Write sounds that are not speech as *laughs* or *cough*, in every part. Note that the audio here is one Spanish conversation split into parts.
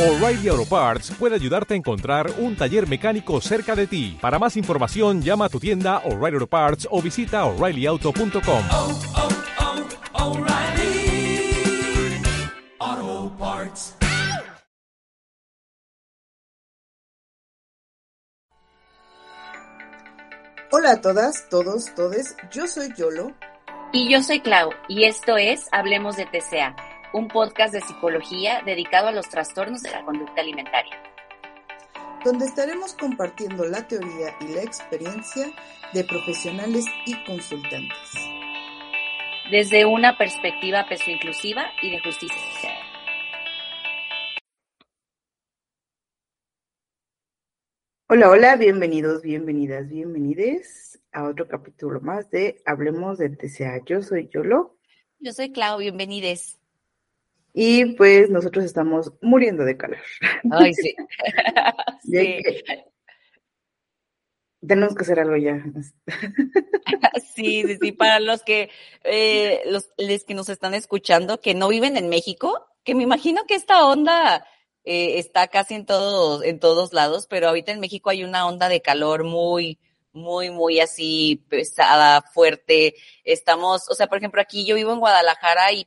O'Reilly Auto Parts puede ayudarte a encontrar un taller mecánico cerca de ti. Para más información, llama a tu tienda O'Reilly Auto Parts o visita oreillyauto.com. oh, oh, Parts. Hola a todas, todos, todes. Yo soy Yolo. Y yo soy Clau, y esto es Hablemos de TCA, un podcast de psicología dedicado a los trastornos de la conducta alimentaria. donde estaremos compartiendo la teoría y la experiencia de profesionales y consultantes. Desde una perspectiva peso inclusiva y de justicia social. Hola, hola, bienvenidos, bienvenidas, bienvenides a otro capítulo más de Hablemos de TCA. Yo soy Yolo Yo soy Clau, bienvenides. Y pues nosotros estamos muriendo de calor. Ay, sí. *laughs* Sí. Tenemos que hacer algo ya. *laughs* Sí, sí, sí, para los que, eh, los, les que nos están escuchando que no viven en México, que me imagino que esta onda eh, está casi en todos, en todos lados, pero ahorita en México hay una onda de calor muy, muy, muy así pesada, fuerte. Estamos, o sea, por ejemplo, aquí yo vivo en Guadalajara y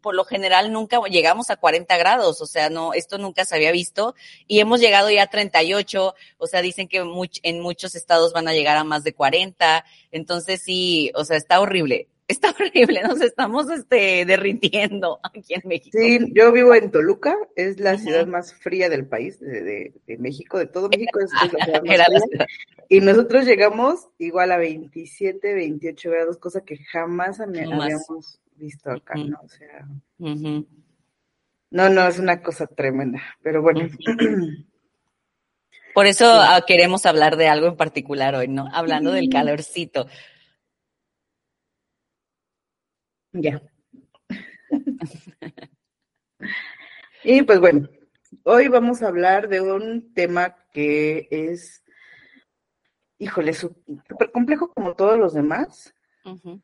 por lo general nunca llegamos a 40 grados, o sea, no, esto nunca se había visto y hemos llegado ya a 38, o sea, dicen que much- en muchos estados van a llegar a más de 40, entonces sí, o sea, está horrible, *laughs* está horrible, nos estamos este, derritiendo aquí en México. Sí, yo vivo en Toluca, es la ciudad más fría del país, de, de- de México, de todo México, es, es la ciudad *laughs* más Era la fría. ciudad. Y nosotros llegamos igual a 27, 28 grados, cosa que jamás, Jamás. habíamos visto acá. ¿no? O sea, no, no, es una cosa tremenda, pero bueno. *clears throat* Por eso Sí. ah, queremos hablar de algo en particular hoy, ¿no? Hablando del calorcito. Ya. Y pues bueno, hoy vamos a hablar de un tema que es, híjole, súper complejo como todos los demás. Ujú.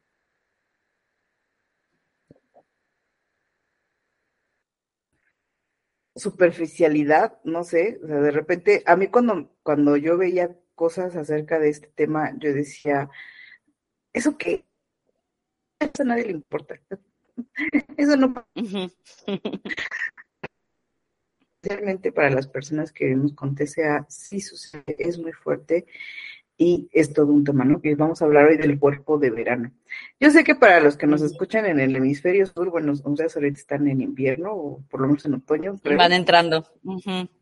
Superficialidad, no sé, o sea, de repente, a mí cuando, cuando yo veía cosas acerca de este tema, yo decía, ¿eso qué? Eso a nadie le importa. *laughs* Eso no, Ujú. especialmente para las personas que vivimos con TCA, sí sucede, es muy fuerte y es todo un tema, ¿no? Que vamos a hablar hoy del cuerpo de verano. Yo sé que para los que nos escuchan en el hemisferio sur, bueno, ustedes ahorita están en invierno o por lo menos en otoño, creo. Van entrando.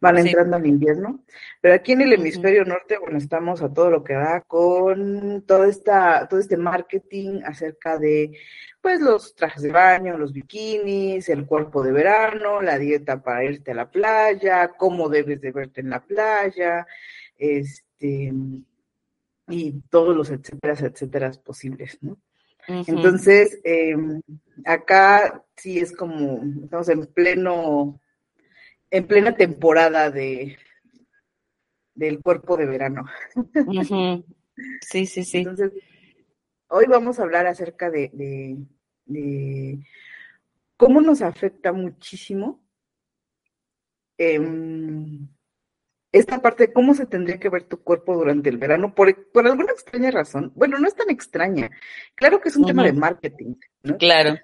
Van Sí. entrando al invierno, pero aquí en el hemisferio norte, bueno, estamos a todo lo que da con toda esta, todo este marketing acerca de, pues, los trajes de baño, los bikinis, el cuerpo de verano, la dieta para irte a la playa, cómo debes de verte en la playa, este, y todos los etcétera, etcétera posibles, ¿no? Entonces, eh, acá sí es como, estamos en pleno, en plena temporada de del cuerpo de verano. Sí, sí, sí. Entonces, hoy vamos a hablar acerca de, de, de cómo nos afecta muchísimo em, esta parte de cómo se tendría que ver tu cuerpo durante el verano, por, por alguna extraña razón. Bueno, no es tan extraña. Claro que es un tema de marketing, ¿no? Claro.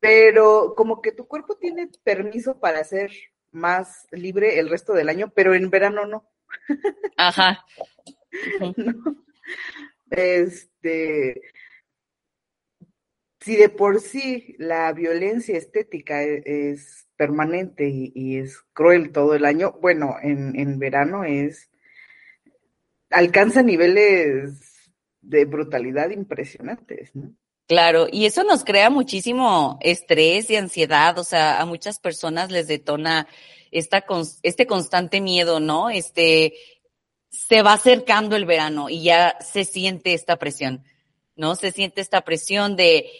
pero como que tu cuerpo tiene permiso para ser más libre el resto del año, pero en verano no, Ajá. *laughs* Este, si de por sí la violencia estética e- es, permanente y, y es cruel todo el año, bueno, en, en verano es, alcanza niveles de brutalidad impresionantes, ¿no? Claro, y eso nos crea muchísimo estrés y ansiedad, o sea, a muchas personas les detona esta este constante miedo, ¿no? Este, se va acercando el verano y ya se siente esta presión, ¿no? Se siente esta presión de,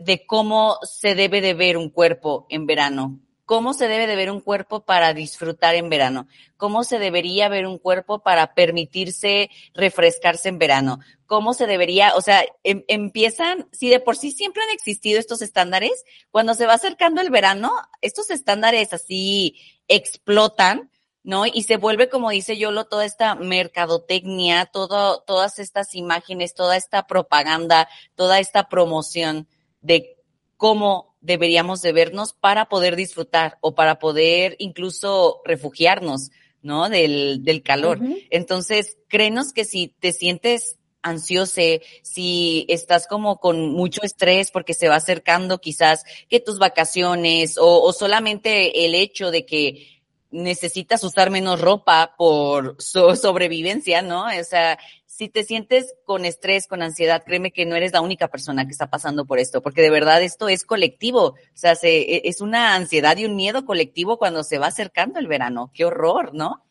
de cómo se debe de ver un cuerpo en verano, cómo se debe de ver un cuerpo para disfrutar en verano, cómo se debería ver un cuerpo para permitirse refrescarse en verano, cómo se debería, o sea, em- empiezan, si de por sí siempre han existido estos estándares, cuando se va acercando el verano, estos estándares así explotan, ¿no? Y se vuelve, como dice Yolo, toda esta mercadotecnia, todo, todas estas imágenes, toda esta propaganda, toda esta promoción de cómo deberíamos de vernos para poder disfrutar o para poder incluso refugiarnos, ¿no? Del, del calor. Entonces, créenos que si te sientes ansioso, si estás como con mucho estrés porque se va acercando quizás que tus vacaciones o, o solamente el hecho de que necesitas usar menos ropa por sobrevivencia, ¿no? O sea, si te sientes con estrés, con ansiedad, créeme que no eres la única persona que está pasando por esto, porque de verdad esto es colectivo. O sea, se, e, es una ansiedad y un miedo colectivo cuando se va acercando el verano. Qué horror, ¿no?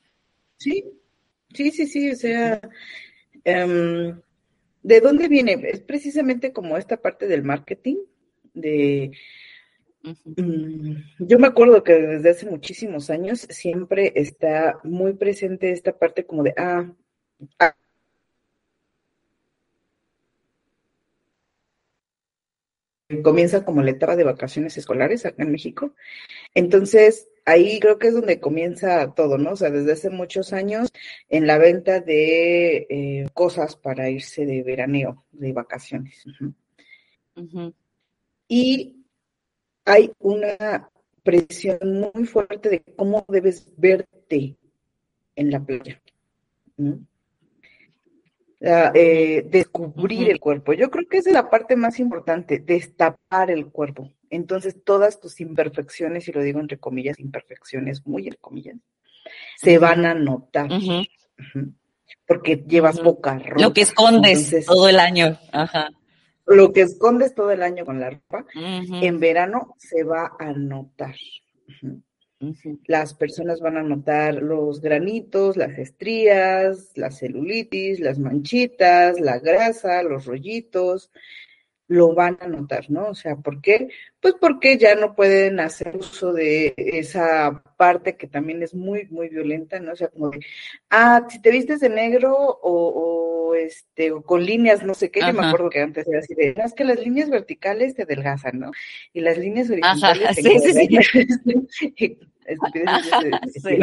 Sí, sí, sí, sí. O sea, um, ¿de dónde viene? Es precisamente como esta parte del marketing, de Mm, yo me acuerdo que desde hace muchísimos años siempre está muy presente esta parte como de, ah, comienza como la etapa de vacaciones escolares acá en México. Entonces, ahí creo que es donde comienza todo, ¿no? O sea, desde hace muchos años en la venta de eh, cosas para irse de veraneo, de vacaciones. Y hay una presión muy fuerte de cómo debes verte en la playa. Eh, descubrir el cuerpo. Yo creo que esa es la parte más importante, destapar el cuerpo. Entonces, todas tus imperfecciones, y lo digo entre comillas, imperfecciones, muy entre comillas, se van a notar. Porque llevas boca roja. Lo que escondes todo el año. Ajá lo que escondes todo el año con la ropa, en verano se va a notar. Las personas van a notar los granitos, las estrías, la celulitis, las manchitas, la grasa, los rollitos, lo van a notar, ¿no? O sea, ¿por qué? Pues porque ya no pueden hacer uso de esa parte que también es muy, muy violenta, ¿no? O sea, como de, ah, si te vistes de negro o, este, o con líneas, no sé qué, yo me acuerdo que antes era así de, es que las líneas verticales te adelgazan, ¿no? Y las líneas horizontales te sí, *laughs* *laughs* *laughs* sí,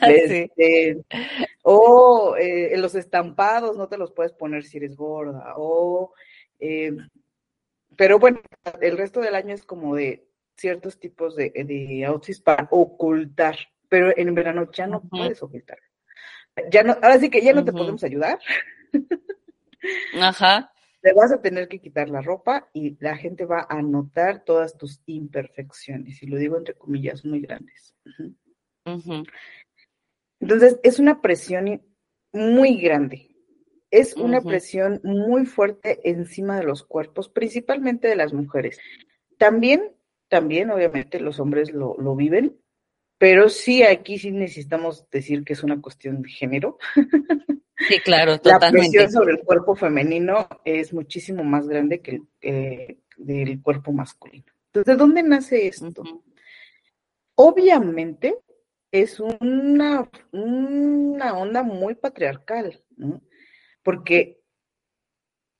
este, o eh, los estampados no te los puedes poner si eres gorda, o eh, pero bueno, el resto del año es como de ciertos tipos de, de outfits para ocultar, pero en verano ya no puedes ocultar. Ya no, ahora sí que ya no te podemos ayudar. Ajá te vas a tener que quitar la ropa y la gente va a notar todas tus imperfecciones, y lo digo entre comillas muy grandes. Entonces, es una presión muy grande, es una presión muy fuerte encima de los cuerpos, principalmente de las mujeres. También, también, obviamente, los hombres lo, lo viven, pero sí aquí sí necesitamos decir que es una cuestión de género. Sí, claro, *laughs* totalmente. La presión sobre el cuerpo femenino es muchísimo más grande que el del cuerpo masculino. Entonces, ¿de dónde nace esto? Obviamente es una, una onda muy patriarcal, ¿no? Porque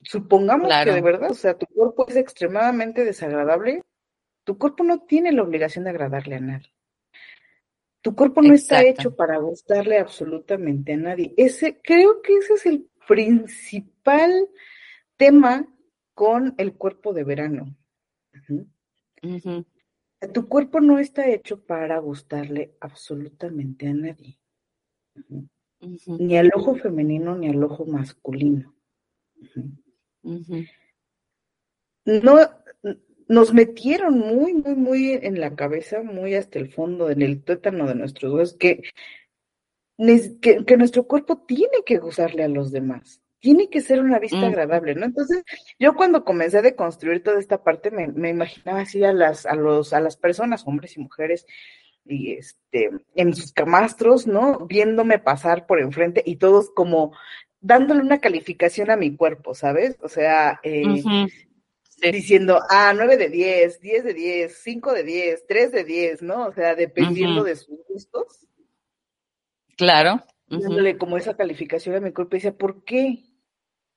supongamos que de verdad, o sea, tu cuerpo es extremadamente desagradable, tu cuerpo no tiene la obligación de agradarle a nadie. Tu cuerpo no está hecho para gustarle absolutamente a nadie. Ese, creo que ese es el principal tema con el cuerpo de verano. Tu cuerpo no está hecho para gustarle absolutamente a nadie. Ni al ojo femenino ni al ojo masculino. No, nos metieron muy, muy, muy en la cabeza, muy hasta el fondo, en el tuétano de nuestros huesos, que, que, nuestro cuerpo tiene que gustarle a los demás, tiene que ser una vista agradable, ¿no? Entonces, yo cuando comencé a deconstruir toda esta parte, me, me, imaginaba así a las, a los, a las personas, hombres y mujeres, y este, en sus camastros, ¿no? Viéndome pasar por enfrente y todos como dándole una calificación a mi cuerpo, ¿sabes? O sea, eh, diciendo, ah, 9 de 10, 10 de 10, 5 de 10, 3 de 10, ¿no? O sea, dependiendo de sus gustos. Claro. Dándole como esa calificación a mi cuerpo y decía, ¿por qué?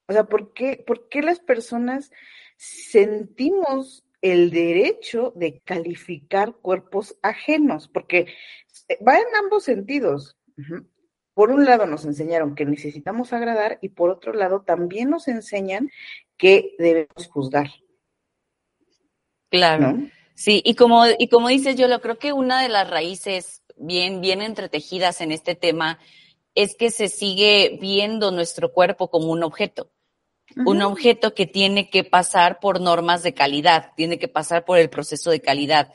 O sea, ¿por qué, ¿por qué las personas sentimos el derecho de calificar cuerpos ajenos, porque eh, va en ambos sentidos. Por un lado nos enseñaron que necesitamos agradar y por otro lado también nos enseñan que debemos juzgar, Claro. ¿no? Sí, y como, y como dices, yo lo creo que una de las raíces bien, bien entretejidas en este tema es que se sigue viendo nuestro cuerpo como un objeto. Un objeto que tiene que pasar por normas de calidad, tiene que pasar por el proceso de calidad.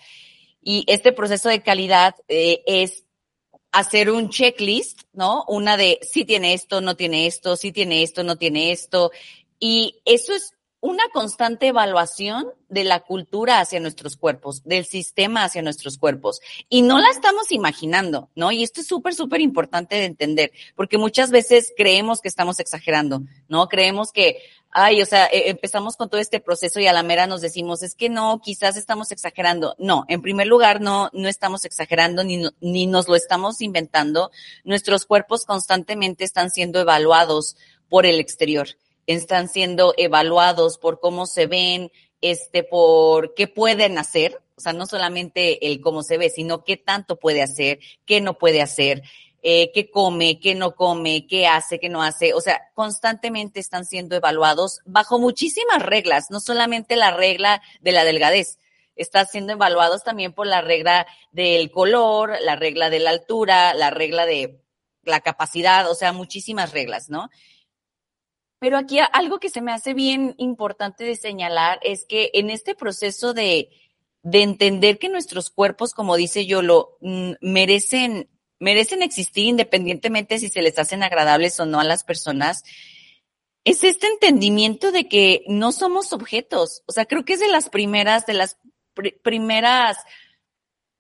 Y este proceso de calidad eh, es hacer un checklist, ¿no? Una de si tiene esto, no tiene esto, si tiene esto, no tiene esto. Y eso es una constante evaluación de la cultura hacia nuestros cuerpos, del sistema hacia nuestros cuerpos. Y no la estamos imaginando, ¿no? Y esto es súper, súper importante de entender, porque muchas veces creemos que estamos exagerando, ¿no? Creemos que, ay, o sea, eh, empezamos con todo este proceso y a la mera nos decimos, es que no, quizás estamos exagerando. No, en primer lugar, no, no estamos exagerando ni, no- ni nos lo estamos inventando. Nuestros cuerpos constantemente están siendo evaluados por el exterior están siendo evaluados por cómo se ven, este, por qué pueden hacer, o sea, no solamente el cómo se ve, sino qué tanto puede hacer, qué no puede hacer, eh, qué come, qué no come, qué hace, qué no hace, o sea, constantemente están siendo evaluados bajo muchísimas reglas, no solamente la regla de la delgadez, están siendo evaluados también por la regla del color, la regla de la altura, la regla de la capacidad, o sea, muchísimas reglas, ¿no? Pero aquí algo que se me hace bien importante de señalar es que en este proceso de, de entender que nuestros cuerpos, como dice Yolo, mm, merecen, merecen existir independientemente si se les hacen agradables o no a las personas, es este entendimiento de que no somos objetos. O sea, creo que es de las primeras, de las pri- primeras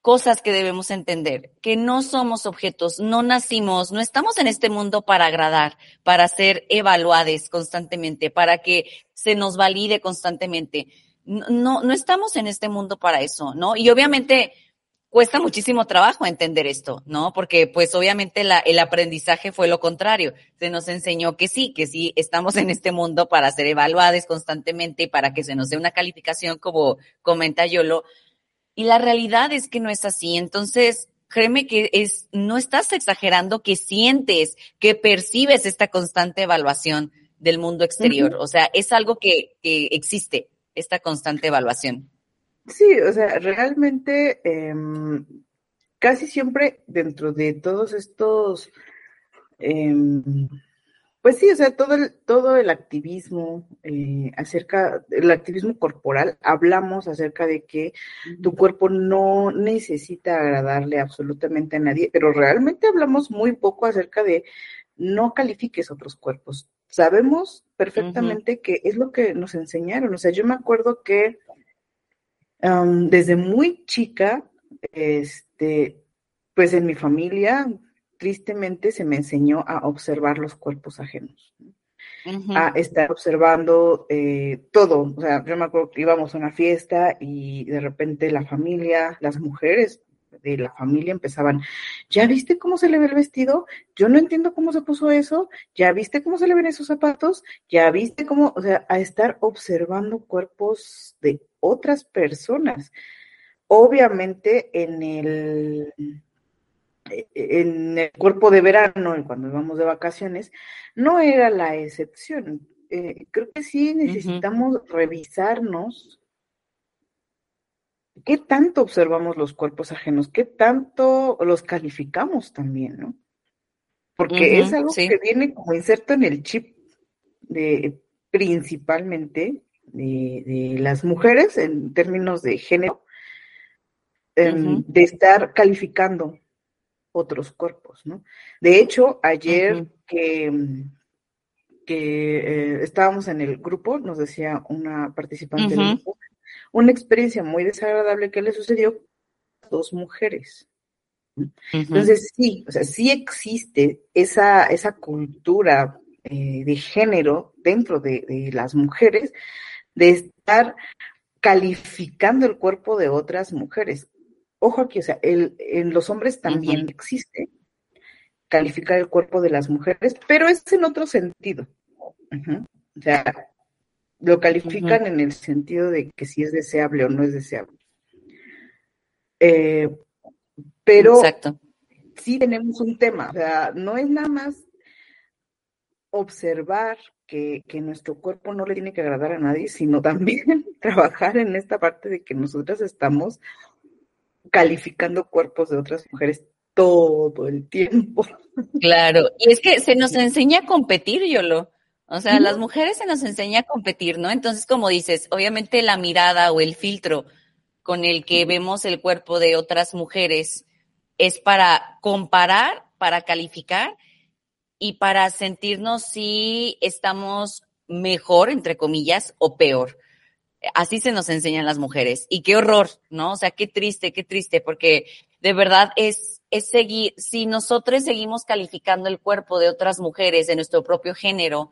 cosas que debemos entender, que no somos objetos, no nacimos, no estamos en este mundo para agradar, para ser evaluados constantemente, para que se nos valide constantemente. No, no, estamos en este mundo para eso, ¿no? Y obviamente cuesta muchísimo trabajo entender esto, ¿no? Porque pues obviamente la, el aprendizaje fue lo contrario. Se nos enseñó que sí, que sí estamos en este mundo para ser evaluados constantemente para que se nos dé una calificación como comenta Yolo, y la realidad es que no es así. Entonces, créeme que es, no estás exagerando que sientes, que percibes esta constante evaluación del mundo exterior. O sea, es algo que, que existe, esta constante evaluación. Sí, o sea, realmente em, casi siempre dentro de todos estos, em, pues sí, o sea, todo el, todo el activismo eh, acerca, el activismo corporal, hablamos acerca de que tu cuerpo no necesita agradarle absolutamente a nadie, pero realmente hablamos muy poco acerca de no califiques otros cuerpos. Sabemos perfectamente que es lo que nos enseñaron. O sea, yo me acuerdo que um, desde muy chica, este, pues en mi familia, tristemente se me enseñó a observar los cuerpos ajenos, a estar observando eh, todo. O sea, yo me acuerdo que íbamos a una fiesta y de repente la familia, las mujeres de la familia empezaban, ¿ya viste cómo se le ve el vestido? Yo no entiendo cómo se puso eso, ¿ya viste cómo se le ven esos zapatos? ¿Ya viste cómo? O sea, a estar observando cuerpos de otras personas. Obviamente en el, en el cuerpo de verano, cuando íbamos de vacaciones, no era la excepción. Eh, creo que sí necesitamos revisarnos qué tanto observamos los cuerpos ajenos, qué tanto los calificamos también, ¿no? Porque es algo sí. que viene como inserto en el chip de principalmente de, de las mujeres en términos de género, em, de estar calificando otros cuerpos, ¿no? De hecho, ayer que, que eh, estábamos en el grupo, nos decía una participante del Ujú. grupo, una experiencia muy desagradable que le sucedió a dos mujeres. Entonces, sí, o sea, sí existe esa, esa cultura eh, de género dentro de, de las mujeres de estar calificando el cuerpo de otras mujeres. Ojo aquí, o sea, el, en los hombres también existe calificar el cuerpo de las mujeres, pero es en otro sentido. O sea, Lo califican en el sentido de que si es deseable o no es deseable. Eh, pero Exacto. sí tenemos un tema, o sea, no es nada más observar que, que nuestro cuerpo no le tiene que agradar a nadie, sino *laughs* también trabajar en esta parte de que nosotras estamos calificando cuerpos de otras mujeres todo el tiempo. Claro, y es que se nos enseña a competir, Yolo. O sea, las mujeres se nos enseña a competir, ¿no? Entonces, como dices, obviamente la mirada o el filtro con el que vemos el cuerpo de otras mujeres es para comparar, para calificar y para sentirnos si estamos mejor, entre comillas, o peor. Así se nos enseñan las mujeres. Y qué horror, ¿no? O sea, qué triste, qué triste, porque de verdad es, es seguir, si nosotros seguimos calificando el cuerpo de otras mujeres de nuestro propio género,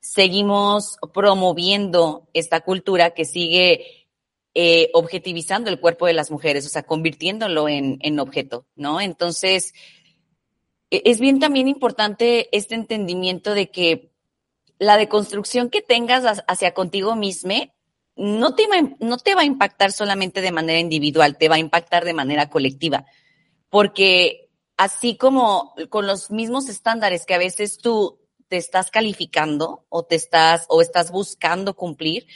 seguimos promoviendo esta cultura que sigue eh, objetivizando el cuerpo de las mujeres, o sea, convirtiéndolo en, en objeto, ¿no? Entonces, e- es bien también importante este entendimiento de que la deconstrucción que tengas ha- hacia contigo mismo no te, va, a- impactar solamente de manera individual, te va a impactar de manera colectiva, porque así como con los mismos estándares que a veces tú te estás calificando o te estás o estás buscando cumplir,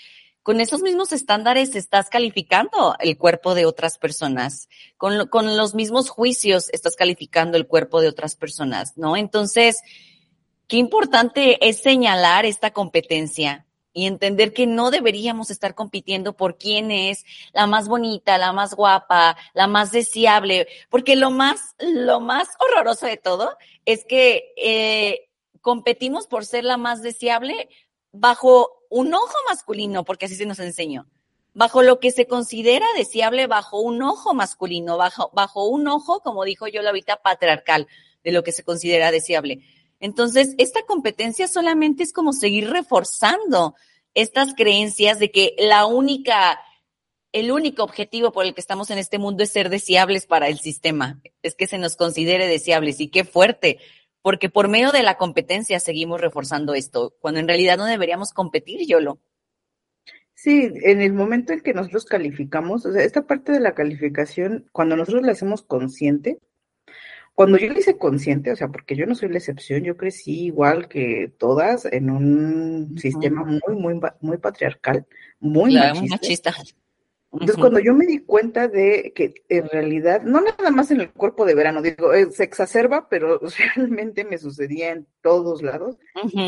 con esos mismos estándares estás calificando el cuerpo de otras personas, con, con los mismos juicios estás calificando el cuerpo de otras personas, ¿no? Entonces, qué importante es señalar esta competencia y entender que no deberíamos estar compitiendo por quién es la más bonita, la más guapa, la más deseable, porque lo más, lo más horroroso de todo es que eh, competimos por ser la más deseable bajo un ojo masculino, porque así se nos enseñó, bajo lo que se considera deseable bajo un ojo masculino, bajo, bajo un ojo, como dijo yo ahorita, patriarcal, de lo que se considera deseable. Entonces, esta competencia solamente es como seguir reforzando estas creencias de que la única, el único objetivo por el que estamos en este mundo es ser deseables para el sistema, es que se nos considere deseables y qué fuerte, porque por medio de la competencia seguimos reforzando esto, cuando en realidad no deberíamos competir, Yolo. Sí, en el momento en que nosotros calificamos, o sea, esta parte de la calificación, cuando nosotros la hacemos consciente, cuando yo la hice consciente, o sea, porque yo no soy la excepción, yo crecí igual que todas en un sistema muy, muy, muy patriarcal, muy Claro, machista. machista. Entonces, cuando yo me di cuenta de que en realidad, no nada más en el cuerpo de verano, digo, eh, se exacerba, pero *laughs* realmente me sucedía en todos lados,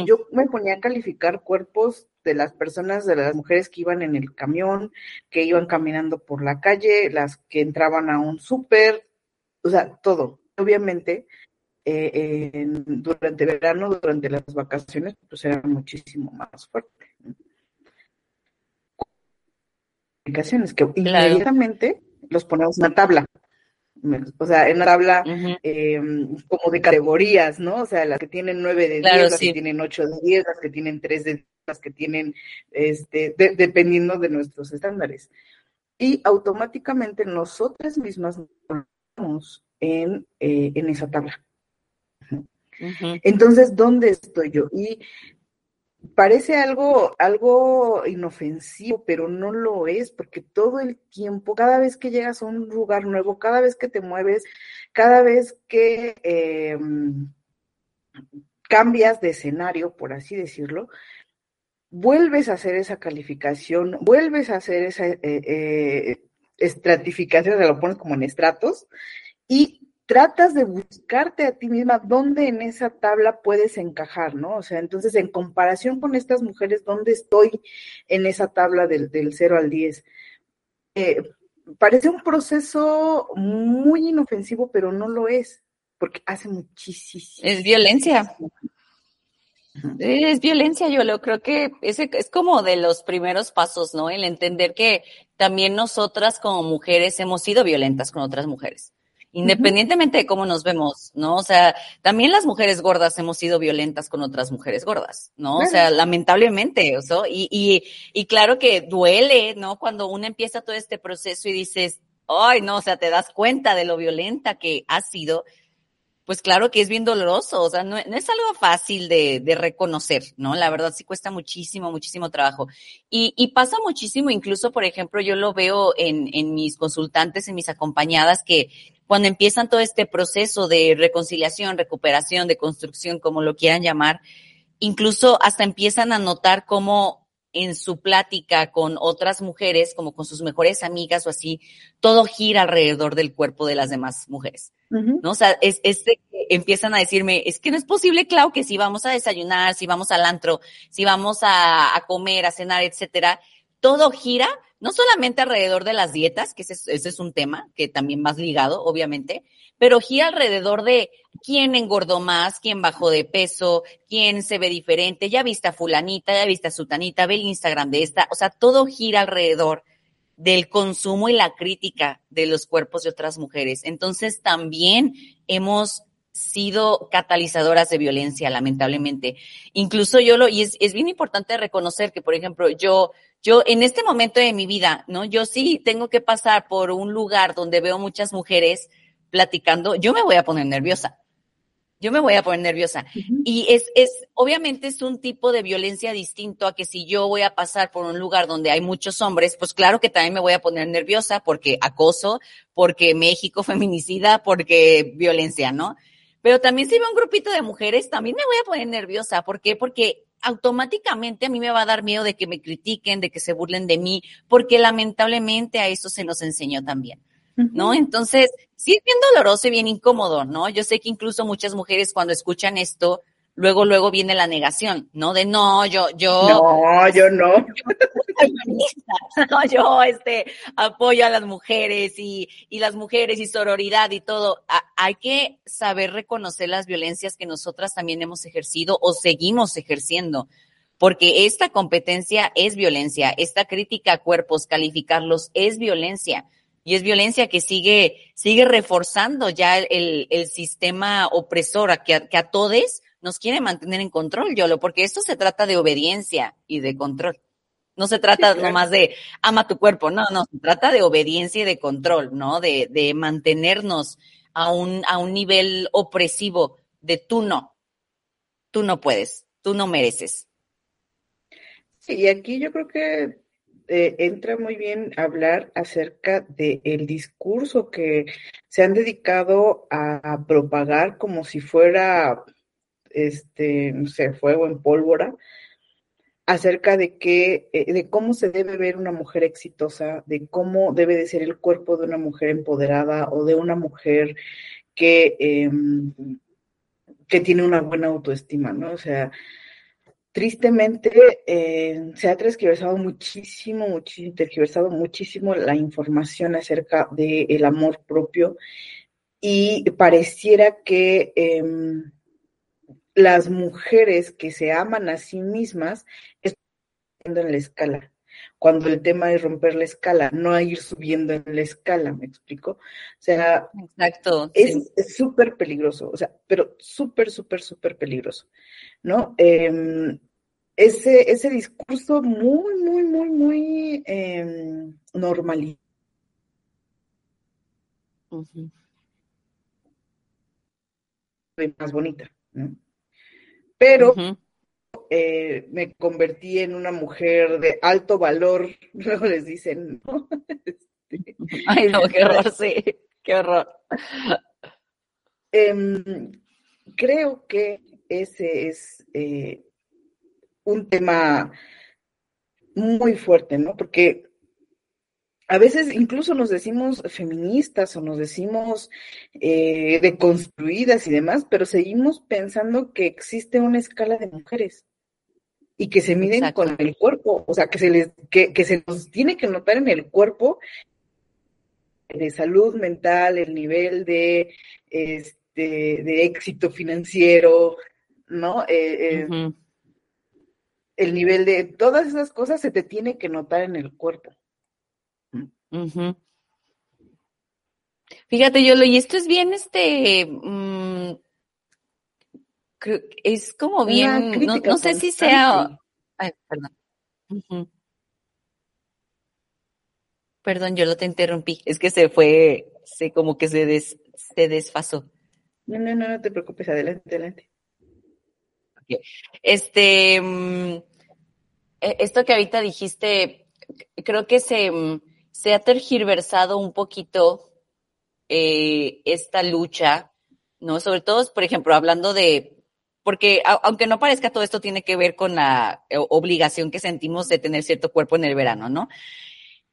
yo me ponía a calificar cuerpos de las personas, de las mujeres que iban en el camión, que iban caminando por la calle, las que entraban a un súper, o sea, todo. Obviamente, eh, eh, durante verano, durante las vacaciones, pues era muchísimo más fuerte. Aplicaciones que Claro. inmediatamente los ponemos en una tabla. O sea, en una tabla eh, como de categorías, ¿no? O sea, las que tienen 9 de 10, Claro, las sí. que tienen 8 de 10, las que tienen 3 de 10, las que tienen, este, de- dependiendo de nuestros estándares. Y automáticamente nosotras mismas en, eh, en esa tabla. Entonces, ¿dónde estoy yo? Y parece algo, algo inofensivo, pero no lo es, porque todo el tiempo, cada vez que llegas a un lugar nuevo, cada vez que te mueves, cada vez que eh, cambias de escenario, por así decirlo, vuelves a hacer esa calificación, vuelves a hacer esa eh, eh, estratificación, te lo pones como en estratos, y tratas de buscarte a ti misma dónde en esa tabla puedes encajar, ¿no? O sea, entonces en comparación con estas mujeres, ¿dónde estoy en esa tabla del, del 0 al 10? Eh, parece un proceso muy inofensivo, pero no lo es, porque hace muchísimo. Es violencia. Es violencia, yo lo creo que ese es como de los primeros pasos, ¿no? El entender que también nosotras como mujeres hemos sido violentas con otras mujeres, independientemente de cómo nos vemos, ¿no? O sea, también las mujeres gordas hemos sido violentas con otras mujeres gordas, ¿no? O sea, lamentablemente, o sea, y, y, y claro que duele, ¿no? Cuando uno empieza todo este proceso y dices, ay, no, o sea, te das cuenta de lo violenta que has sido pues claro que es bien doloroso, o sea, no, no es algo fácil de, de, reconocer, ¿no? La verdad sí cuesta muchísimo, muchísimo trabajo. Y, y pasa muchísimo, incluso, por ejemplo, yo lo veo en, en mis consultantes, en mis acompañadas, que cuando empiezan todo este proceso de reconciliación, recuperación, de construcción, como lo quieran llamar, incluso hasta empiezan a notar cómo en su plática con otras mujeres, como con sus mejores amigas o así, todo gira alrededor del cuerpo de las demás mujeres. ¿No? O sea, es, es de que empiezan a decirme, es que no es posible, Clau, que si vamos a desayunar, si vamos al antro, si vamos a, a comer, a cenar, etcétera, todo gira no solamente alrededor de las dietas, que ese es, ese es un tema que también más ligado, obviamente, pero gira alrededor de quién engordó más, quién bajó de peso, quién se ve diferente, ya viste a fulanita, ya viste a sutanita, ve el Instagram de esta, o sea, todo gira alrededor del consumo y la crítica de los cuerpos de otras mujeres. Entonces también hemos sido catalizadoras de violencia, lamentablemente. Incluso yo lo, y es, bien importante reconocer que, por ejemplo, yo, yo en este momento de mi vida, ¿no? Yo sí tengo que pasar por un lugar donde veo muchas mujeres platicando, yo me voy a poner nerviosa. Yo me voy a poner nerviosa. Uh -huh. Y es, es, obviamente es un tipo de violencia distinto a que si yo voy a pasar por un lugar donde hay muchos hombres, pues claro que también me voy a poner nerviosa porque acoso, porque México *laughs* feminicida, porque violencia, ¿no? Pero también si veo un grupito de mujeres, también me voy a poner nerviosa. ¿Por qué? Porque automáticamente a mí me va a dar miedo de que me critiquen, de que se burlen de mí, porque lamentablemente a eso se nos enseñó también. ¿No? Entonces, sí es bien doloroso y bien incómodo, ¿no? Yo sé que incluso muchas mujeres cuando escuchan esto, luego, luego viene la negación, ¿no? De no, yo, yo. No, yo no. *laughs* no, yo, este, apoyo a las mujeres y, y las mujeres y sororidad y todo. A, hay que saber reconocer las violencias que nosotras también hemos ejercido o seguimos ejerciendo. Porque esta competencia es violencia, esta crítica a cuerpos, calificarlos es violencia y es violencia que sigue, sigue reforzando ya el, el sistema opresor a que, a, que a todos nos quiere mantener en control, Yolo, porque esto se trata de obediencia y de control. No se trata sí, nomás de ama tu cuerpo, no, no, se trata de obediencia y de control, ¿no? De, de mantenernos a un, a un nivel opresivo de tú no, tú no puedes, tú no mereces. Sí, y aquí yo creo que eh, entra muy bien hablar acerca del el discurso que se han dedicado a, propagar como si fuera, este, no sé, fuego en pólvora, acerca de que, eh, de cómo se debe ver una mujer exitosa, de cómo debe de ser el cuerpo de una mujer empoderada o de una mujer que, eh, que tiene una buena autoestima, ¿no? O sea, tristemente eh, se ha transgiversado muchísimo, muchísimo, tergiversado muchísimo la información acerca del el amor propio y pareciera que eh, las mujeres que se aman a sí mismas están en la escala. Cuando el tema es romper la escala, no ir subiendo en la escala, ¿me explico? O sea, Exacto, es súper sí. peligroso, o sea, pero súper, súper, súper peligroso, ¿no? Eh, ese, ese discurso muy, muy, muy, muy eh, normal. Uh -huh. Más bonita, ¿no? Pero uh -huh. Eh, me convertí en una mujer de alto valor, *laughs* luego les dicen, ¿no? *laughs* Este, Ay, no, qué horror, sí, qué horror. Eh, creo que ese es eh, un tema muy fuerte, ¿no? Porque a veces incluso nos decimos feministas o nos decimos eh, deconstruidas y demás, pero seguimos pensando que existe una escala de mujeres y que se miden Exacto. con el cuerpo, o sea, que se les, que, que se nos tiene que notar en el cuerpo de salud mental, el nivel de, este, de éxito financiero, ¿no? Eh, uh -huh. El nivel de todas esas cosas se te tiene que notar en el cuerpo. Uh -huh. Fíjate, Yolo, y esto es bien, este, es como bien, no, no, sé si sea, ay, perdón. Uh -huh. Perdón, yo lo te interrumpí, es que se fue, se como que se, des, se desfasó. No, no, no, no te preocupes, adelante, adelante. Este, mm, e- esto que ahorita dijiste, creo que se, mm, se ha tergiversado un poquito eh, esta lucha, ¿no? Sobre todo, por ejemplo, hablando de, porque aunque no parezca, todo esto tiene que ver con la eh, obligación que sentimos de tener cierto cuerpo en el verano, ¿no?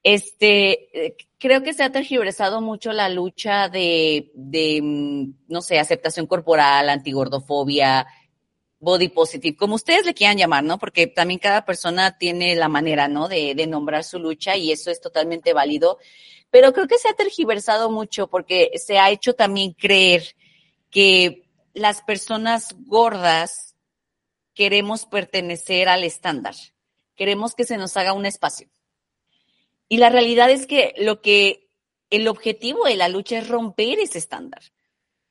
Este, eh, creo que se ha tergiversado mucho la lucha de, de, mm, no sé, aceptación corporal, antigordofobia, body positive, como ustedes le quieran llamar, ¿no? Porque también cada persona tiene la manera, ¿no? De, de nombrar su lucha y eso es totalmente válido. Pero creo que se ha tergiversado mucho porque se ha hecho también creer que las personas gordas queremos pertenecer al estándar. Queremos que se nos haga un espacio. Y la realidad es que lo que el objetivo de la lucha es romper ese estándar.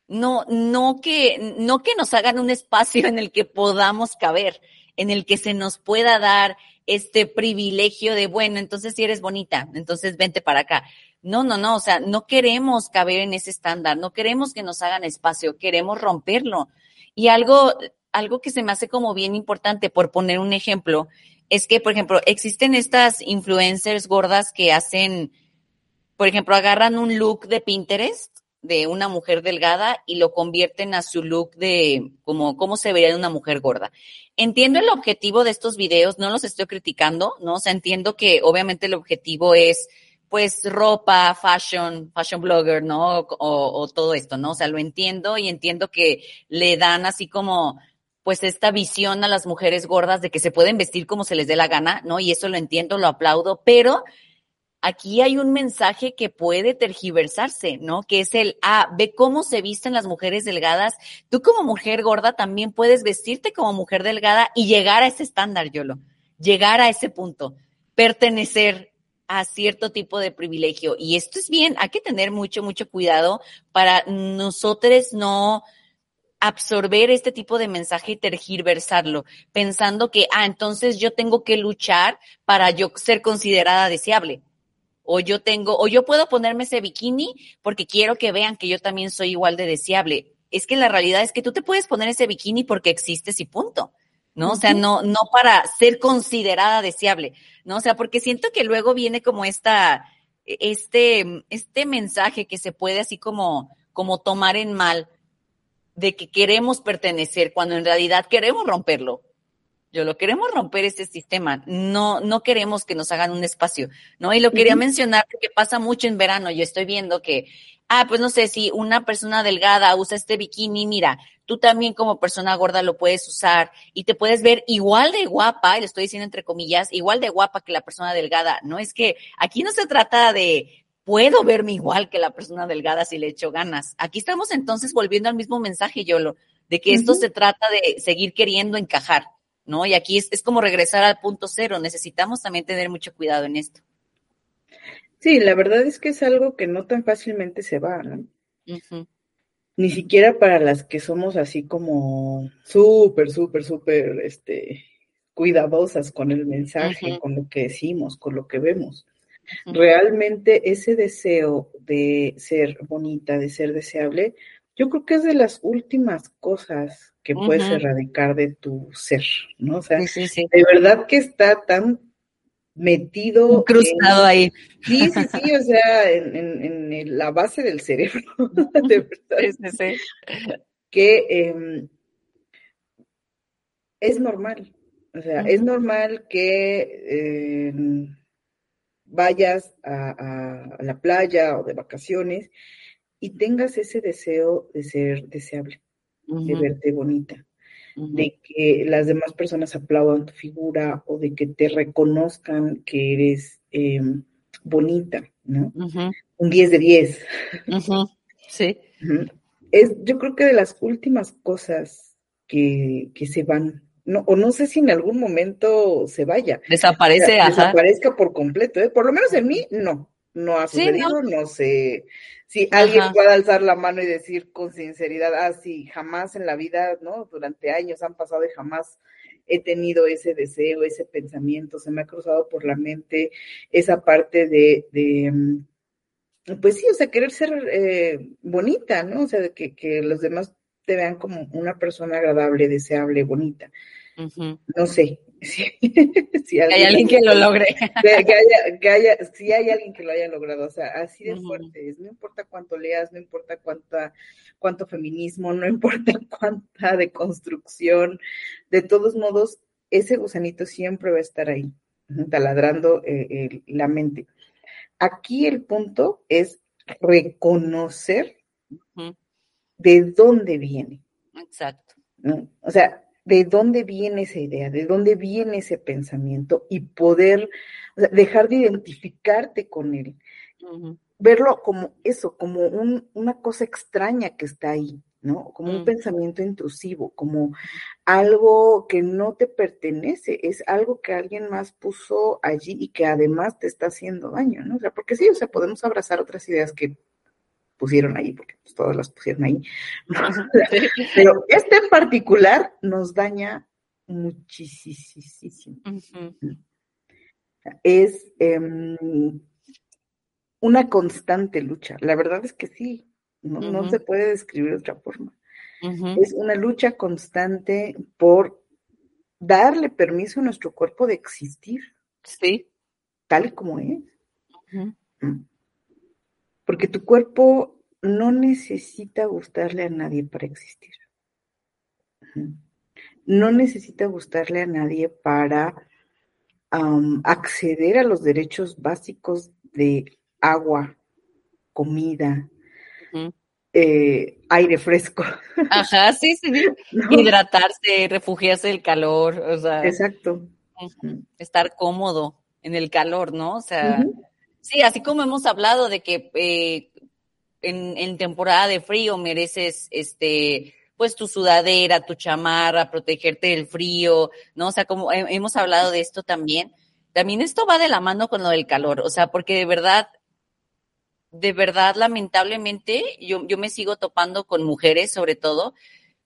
No, no que, no que nos hagan un espacio en el que podamos caber, en el que se nos pueda dar este privilegio de, bueno, entonces si eres bonita, entonces vente para acá. No, no, no, o sea, no queremos caber en ese estándar, no queremos que nos hagan espacio, queremos romperlo. Y algo, algo que se me hace como bien importante, por poner un ejemplo, es que, por ejemplo, existen estas influencers gordas que hacen, por ejemplo, agarran un look de Pinterest de una mujer delgada y lo convierten a su look de como cómo se vería de una mujer gorda. Entiendo el objetivo de estos videos, no los estoy criticando, ¿no? O sea, entiendo que obviamente el objetivo es pues ropa, fashion, fashion blogger, ¿no? O, todo esto, ¿no? O sea, lo entiendo y entiendo que le dan así como pues esta visión a las mujeres gordas de que se pueden vestir como se les dé la gana, ¿no? Y eso lo entiendo, lo aplaudo, pero aquí hay un mensaje que puede tergiversarse, ¿no? Que es el, ah, ve cómo se visten las mujeres delgadas. Tú como mujer gorda también puedes vestirte como mujer delgada y llegar a ese estándar, Yolo. Llegar a ese punto. Pertenecer a cierto tipo de privilegio. Y esto es bien, hay que tener mucho, mucho cuidado para nosotros no absorber este tipo de mensaje y tergiversarlo, pensando que, ah, entonces yo tengo que luchar para yo ser considerada deseable o yo tengo, o yo puedo ponerme ese bikini porque quiero que vean que yo también soy igual de deseable. Es que la realidad es que tú te puedes poner ese bikini porque existes y punto. ¿No? O sea, no, no para ser considerada deseable, ¿no? O sea, porque siento que luego viene como esta, este, este mensaje que se puede así como, como tomar en mal de que queremos pertenecer cuando en realidad queremos romperlo. Yo lo queremos romper este sistema, no, no queremos que nos hagan un espacio, ¿no? Y lo quería uh -huh. mencionar porque pasa mucho en verano. Yo estoy viendo que, ah, pues no sé, si una persona delgada usa este bikini, mira, tú también como persona gorda lo puedes usar y te puedes ver igual de guapa, y lo estoy diciendo entre comillas, igual de guapa que la persona delgada. No es que aquí no se trata de puedo verme igual que la persona delgada si le echo ganas. Aquí estamos entonces volviendo al mismo mensaje, Yolo, de que uh -huh. esto se trata de seguir queriendo encajar. ¿no? Y aquí es, es, como regresar al punto cero. Necesitamos también tener mucho cuidado en esto. Sí, la verdad es que es algo que no tan fácilmente se va, ¿no? Uh -huh. Ni siquiera para las que somos así como súper, súper, súper, este, cuidadosas con el mensaje, uh -huh. con lo que decimos, con lo que vemos. Uh -huh. Realmente ese deseo de ser bonita, de ser deseable, yo creo que es de las últimas cosas que puedes uh -huh. erradicar de tu ser, ¿no? O sea, sí, sí, sí. de verdad que está tan metido. Cruzado en, ahí. Sí, sí, sí, o sea, en, en, en la base del cerebro, *laughs* de verdad. Que eh, es normal, o sea, uh -huh. es normal que eh, vayas a, la playa o de vacaciones y tengas ese deseo de ser deseable, uh -huh. de verte bonita. De que las demás personas aplaudan tu figura o de que te reconozcan que eres eh, bonita, ¿no? Uh -huh. Un 10 de 10. Sí. Es, yo creo que de las últimas cosas que, que se van no, o no sé si en algún momento se vaya. Desaparece, o sea, ajá. Desaparezca por completo, ¿eh? Por lo menos en mí, no. No ha sucedido, sí, no. no. sé si alguien ajá. pueda alzar la mano y decir con sinceridad, ah, sí, jamás en la vida, ¿no? Durante años han pasado y jamás he tenido ese deseo, ese pensamiento, se me ha cruzado por la mente esa parte de, de pues sí, o sea, querer ser eh, bonita, ¿no? O sea, que, que los demás te vean como una persona agradable, deseable, bonita. No sé. Si, *laughs* si Hay alguien que lo logre. *laughs* que, haya, que haya, si hay alguien que lo haya logrado, o sea, así de fuerte es, no importa cuánto leas, no importa cuánta, cuánto feminismo, no importa *laughs* cuánta deconstrucción, de todos modos, ese gusanito siempre va a estar ahí, taladrando eh, eh, la mente. Aquí el punto es reconocer de dónde viene, Exacto. ¿no? O sea, de dónde viene esa idea, de dónde viene ese pensamiento y poder o sea, dejar de identificarte con él, verlo como eso, como un- una cosa extraña que está ahí, ¿no? Como un Mm. pensamiento intrusivo, como algo que no te pertenece, es algo que alguien más puso allí y que además te está haciendo daño, ¿no? O sea, porque sí, o sea, podemos abrazar otras ideas que pusieron ahí, porque pues, todas las pusieron ahí. *laughs* Pero este en particular nos daña muchísimo. Es em, una constante lucha. La verdad es que sí, no, se puede describir de otra forma. Es una lucha constante por darle permiso a nuestro cuerpo de existir Sí. tal como es. Porque tu cuerpo no necesita gustarle a nadie para existir. No necesita gustarle a nadie para acceder a los derechos básicos de agua, comida, eh, aire fresco. *laughs* Ajá, sí, sí, sí. ¿no? Hidratarse, refugiarse del calor, o sea, Exacto. estar cómodo en el calor, ¿no? O sea. Sí, así como hemos hablado de que eh, en, en temporada de frío mereces, este, pues tu sudadera, tu chamarra, protegerte del frío, ¿no? O sea, como he- hemos hablado de esto también, también esto va de la mano con lo del calor, o sea, porque de verdad, de verdad, lamentablemente, yo, yo me sigo topando con mujeres, sobre todo,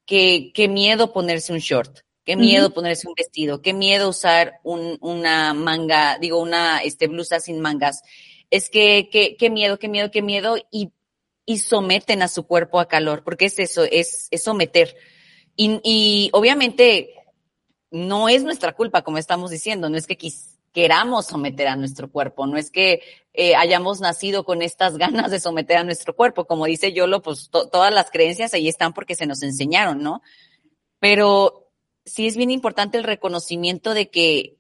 que, qué miedo ponerse un short, qué miedo ponerse un vestido, qué miedo usar un, una manga, digo, una este, blusa sin mangas. Es que, qué, miedo, qué miedo, qué miedo, y, y someten a su cuerpo a calor, porque es eso, es, es someter. Y, y obviamente no es nuestra culpa, como estamos diciendo, no es que quis- queramos someter a nuestro cuerpo, no es que eh, hayamos nacido con estas *laughs* ganas de someter a nuestro cuerpo, como dice Yolo, pues to- todas las creencias ahí están porque se nos enseñaron, ¿no? Pero sí es bien importante el reconocimiento de que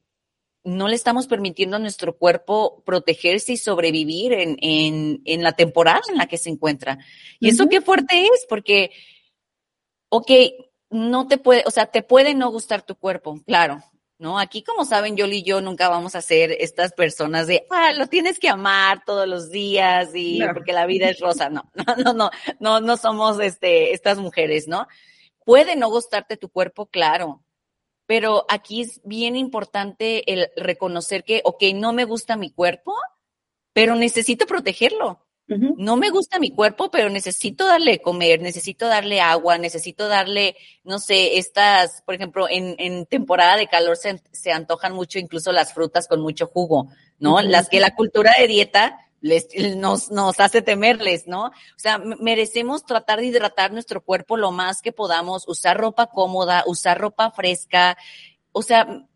no le estamos permitiendo a nuestro cuerpo protegerse y sobrevivir en, en, en la temporada en la que se encuentra. Y eso qué fuerte es, porque, ok, no te puede, o sea, te puede no gustar tu cuerpo, claro, ¿no? Aquí, como saben, Yoli y yo nunca vamos a ser estas personas de, ah, lo tienes que amar todos los días y No. porque la vida es rosa. No, *laughs* no, no, no, no, no somos este, estas mujeres, ¿no? Puede no gustarte tu cuerpo, claro, pero aquí es bien importante el reconocer que, ok, no me gusta mi cuerpo, pero necesito protegerlo. No me gusta mi cuerpo, pero necesito darle de comer, necesito darle agua, necesito darle, no sé, estas, por ejemplo, en, en temporada de calor se, se antojan mucho incluso las frutas con mucho jugo, ¿no? Las que la cultura de dieta les, nos, nos hace temerles, ¿no? O sea, merecemos tratar de hidratar nuestro cuerpo lo más que podamos, usar ropa cómoda, usar ropa fresca, o sea,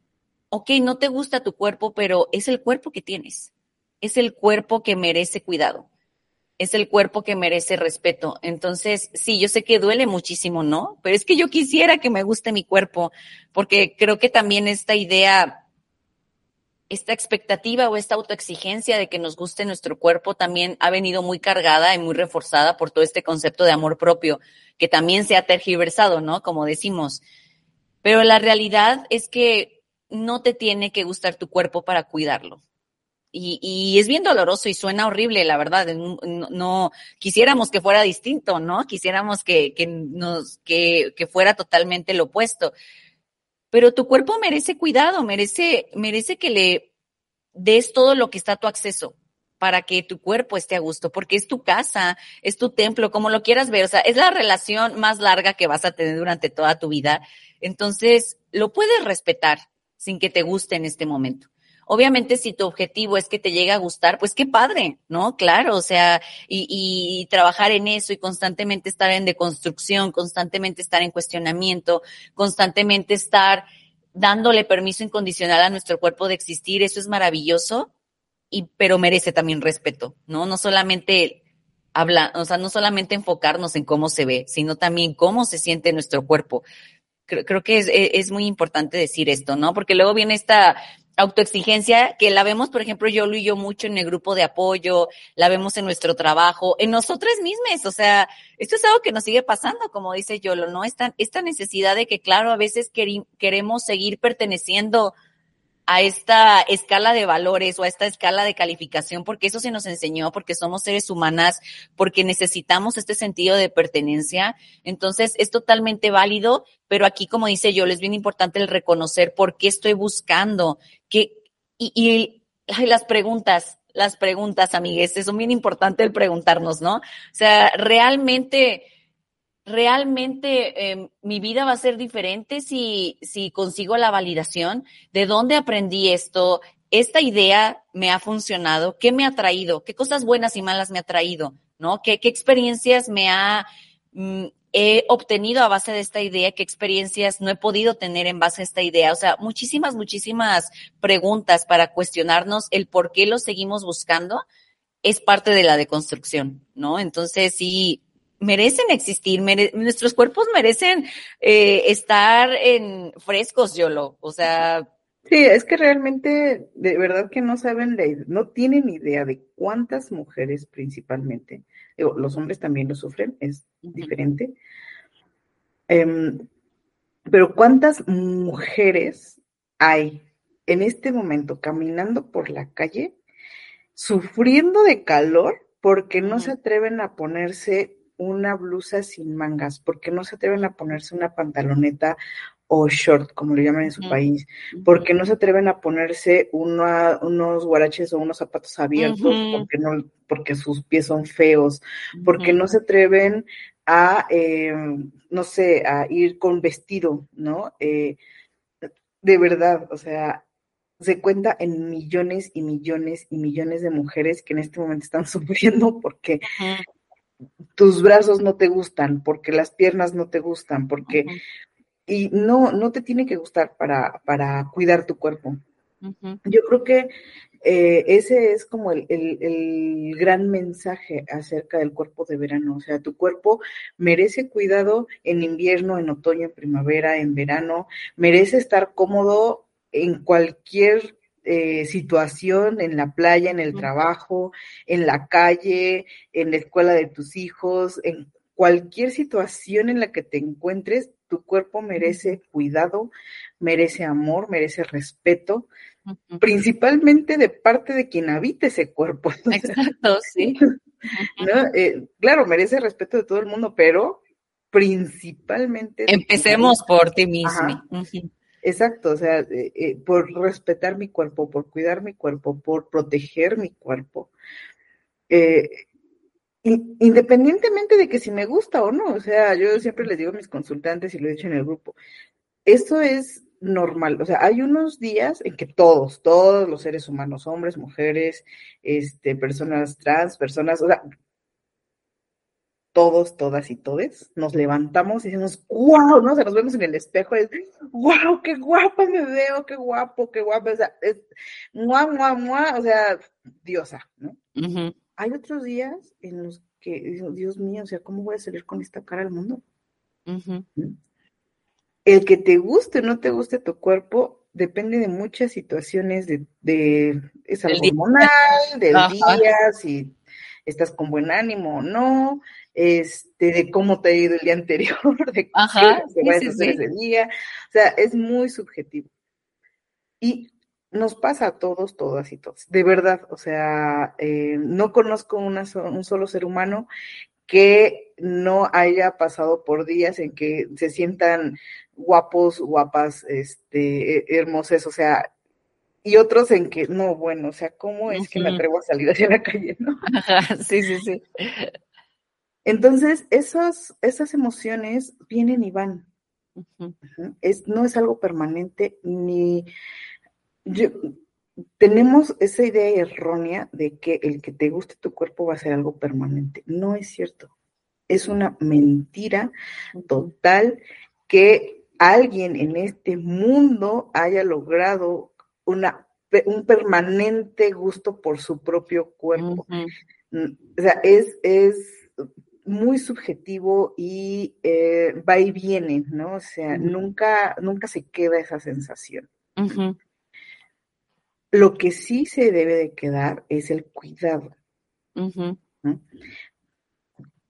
ok, no te gusta tu cuerpo, pero es el cuerpo que tienes, es el cuerpo que merece cuidado es el cuerpo que merece respeto. Entonces, sí, yo sé que duele muchísimo, ¿no? Pero es que yo quisiera que me guste mi cuerpo, porque creo que también esta idea, esta expectativa o esta autoexigencia de que nos guste nuestro cuerpo también ha venido muy cargada y muy reforzada por todo este concepto de amor propio, que también se ha tergiversado, ¿no? Como decimos. Pero la realidad es que no te tiene que gustar tu cuerpo para cuidarlo. Y, y es bien doloroso y suena horrible, la verdad. No, quisiéramos que fuera distinto, ¿no? Quisiéramos que, que nos, que, que fuera totalmente lo opuesto. Pero tu cuerpo merece cuidado, merece, merece que le des todo lo que está a tu acceso para que tu cuerpo esté a gusto, porque es tu casa, es tu templo, como lo quieras ver. O sea, es la relación más larga que vas a tener durante toda tu vida. Entonces, lo puedes respetar sin que te guste en este momento. Obviamente, si tu objetivo es que te llegue a gustar, pues qué padre, ¿no? Claro, o sea, y, trabajar en eso y constantemente estar en deconstrucción, constantemente estar en cuestionamiento, constantemente estar dándole permiso incondicional a nuestro cuerpo de existir, eso es maravilloso, y, pero merece también respeto, ¿no? No solamente habla, o sea, no solamente enfocarnos en cómo se ve, sino también cómo se siente nuestro cuerpo. Creo, creo que es, es muy importante decir esto, ¿no? Porque luego viene esta autoexigencia que la vemos, por ejemplo, yo y yo mucho en el grupo de apoyo, la vemos en nuestro trabajo, en nosotras mismas, o sea, esto es algo que nos sigue pasando, como dice Yolo, ¿no? Esta, esta necesidad de que, claro, a veces queremos seguir perteneciendo a esta escala de valores o a esta escala de calificación, porque eso se nos enseñó, porque somos seres humanas, porque necesitamos este sentido de pertenencia. Entonces, es totalmente válido, pero aquí, como dice yo, es bien importante el reconocer por qué estoy buscando, que, y, y las preguntas, las preguntas, amigues, es bien importante el preguntarnos, ¿no? O sea, realmente, realmente eh, mi vida va a ser diferente si, si consigo la validación, de dónde aprendí esto, esta idea me ha funcionado, qué me ha traído, qué cosas buenas y malas me ha traído, ¿no? ¿Qué, qué experiencias me ha, mm, he obtenido a base de esta idea, qué experiencias no he podido tener en base a esta idea. O sea, muchísimas, muchísimas preguntas para cuestionarnos el por qué lo seguimos buscando es parte de la deconstrucción, ¿no? Entonces, sí, merecen existir, nuestros cuerpos merecen eh, estar en frescos, Yolo. O sea. Sí, es que realmente, de verdad que no saben, de, no tienen idea de cuántas mujeres principalmente, digo, los hombres también lo sufren, es diferente, eh, pero cuántas mujeres hay en este momento caminando por la calle, sufriendo de calor porque no se atreven a ponerse una blusa sin mangas, porque no se atreven a ponerse una pantaloneta o short, como le llaman en su país, porque no se atreven a ponerse unos guaraches o unos zapatos abiertos, porque no, porque sus pies son feos, porque no se atreven a, em, no sé, a ir con vestido, ¿no? Eh, de verdad, o sea, se cuenta en millones y millones y millones de mujeres que en este momento están *laughs* sufriendo porque tus brazos no te gustan, porque las piernas no te gustan, porque... Y no, no te tiene que gustar para, para cuidar tu cuerpo. Yo creo que eh, ese es como el, el, el, gran mensaje acerca del cuerpo de verano. O sea, tu cuerpo merece cuidado en invierno, en otoño, en primavera, en verano. Merece estar cómodo en cualquier eh, situación en la playa, en el trabajo, en la calle, en la escuela de tus hijos, en cualquier situación en la que te encuentres, tu cuerpo merece cuidado, merece amor, merece respeto, principalmente de parte de quien habita ese cuerpo. *laughs* Exacto, sí. Eh, claro, merece respeto de todo el mundo, pero principalmente... Empecemos por ti mismo. Exacto, o sea, eh, eh, por respetar mi cuerpo, por cuidar mi cuerpo, por proteger mi cuerpo. Eh, independientemente de que si me gusta o no, o sea, yo siempre les digo a mis consultantes y lo he dicho en el grupo, esto es normal, o sea, hay unos días en que todos, todos los seres humanos, hombres, mujeres, este, personas trans, personas, o sea, todos, todas y todes, nos levantamos y decimos, wow, ¿no? O sea, nos vemos en el espejo y es, wow, qué guapa me veo, qué guapo, qué guapa, o sea, es, mua, mua, mua, o sea, diosa, ¿no? Hay otros días en los que, Dios mío, o sea, ¿cómo voy a salir con esta cara al mundo? El que te guste o no te guste tu cuerpo depende de muchas situaciones de, de es hormonal, del día, si estás con buen ánimo o no, este, de cómo te ha ido el día anterior, *laughs* de Ajá, qué vas a hacer ese día. O sea, es muy subjetivo. Y nos pasa a todos, todas y todos. De verdad, o sea, eh, no conozco una un solo ser humano que no haya pasado por días en que se sientan guapos, guapas, este, hermosas, o sea, y otros en que, no, bueno, o sea, ¿cómo es que me atrevo a salir hacia la calle, no? Ajá, sí, sí, sí. Entonces, esos, esas emociones vienen y van. Es, no es algo permanente, ni yo, tenemos esa idea errónea de que el que te guste tu cuerpo va a ser algo permanente. No es cierto. Es una mentira total que alguien en este mundo haya logrado una, un permanente gusto por su propio cuerpo. Mm, O sea, es, es muy subjetivo y eh, va y viene, ¿no? O sea, nunca, nunca se queda esa sensación. Lo que sí se debe de quedar es el cuidado.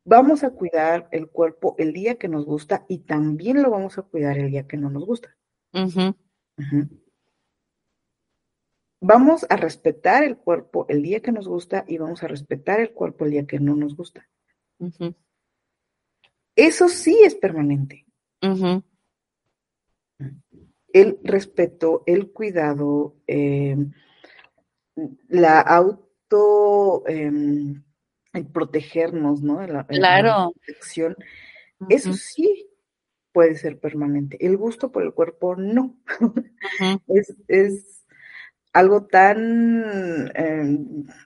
Vamos a cuidar el cuerpo el día que nos gusta y también lo vamos a cuidar el día que no nos gusta. Vamos a respetar el cuerpo el día que nos gusta y vamos a respetar el cuerpo el día que no nos gusta. Eso sí es permanente. El respeto, el cuidado, eh, la auto, eh, el protegernos, ¿no? La, la Claro. protección, eso sí puede ser permanente. El gusto por el cuerpo no. *laughs* Es algo tan eh,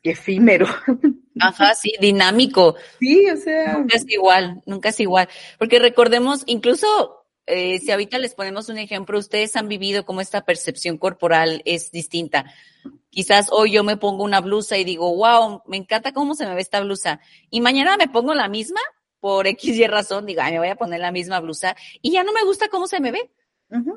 efímero. *laughs* Ajá, sí, dinámico. Sí, o sea, Nunca es igual, nunca es igual. Porque recordemos, incluso eh, si ahorita les ponemos un ejemplo, ustedes han vivido cómo esta percepción corporal es distinta. Quizás hoy yo me pongo una blusa y digo, wow, me encanta cómo se me ve esta blusa. Y mañana me pongo la misma por X y razón, digo, ay, me voy a poner la misma blusa y ya no me gusta cómo se me ve.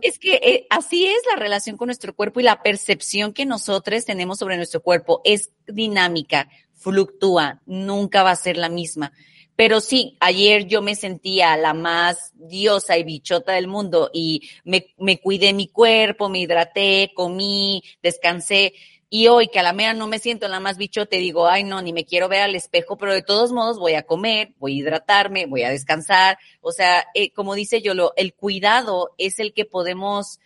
Es que eh, así es la relación con nuestro cuerpo y la percepción que nosotros tenemos sobre nuestro cuerpo es dinámica, fluctúa, nunca va a ser la misma. Pero sí, ayer yo me sentía la más diosa y bichota del mundo y me, me cuidé mi cuerpo, me hidraté, comí, descansé. Y hoy que a la mera no me siento la más bichota, digo, ay no, ni me quiero ver al espejo, pero de todos modos voy a comer, voy a hidratarme, voy a descansar. O sea, eh, como dice Yolo, el cuidado es el que podemos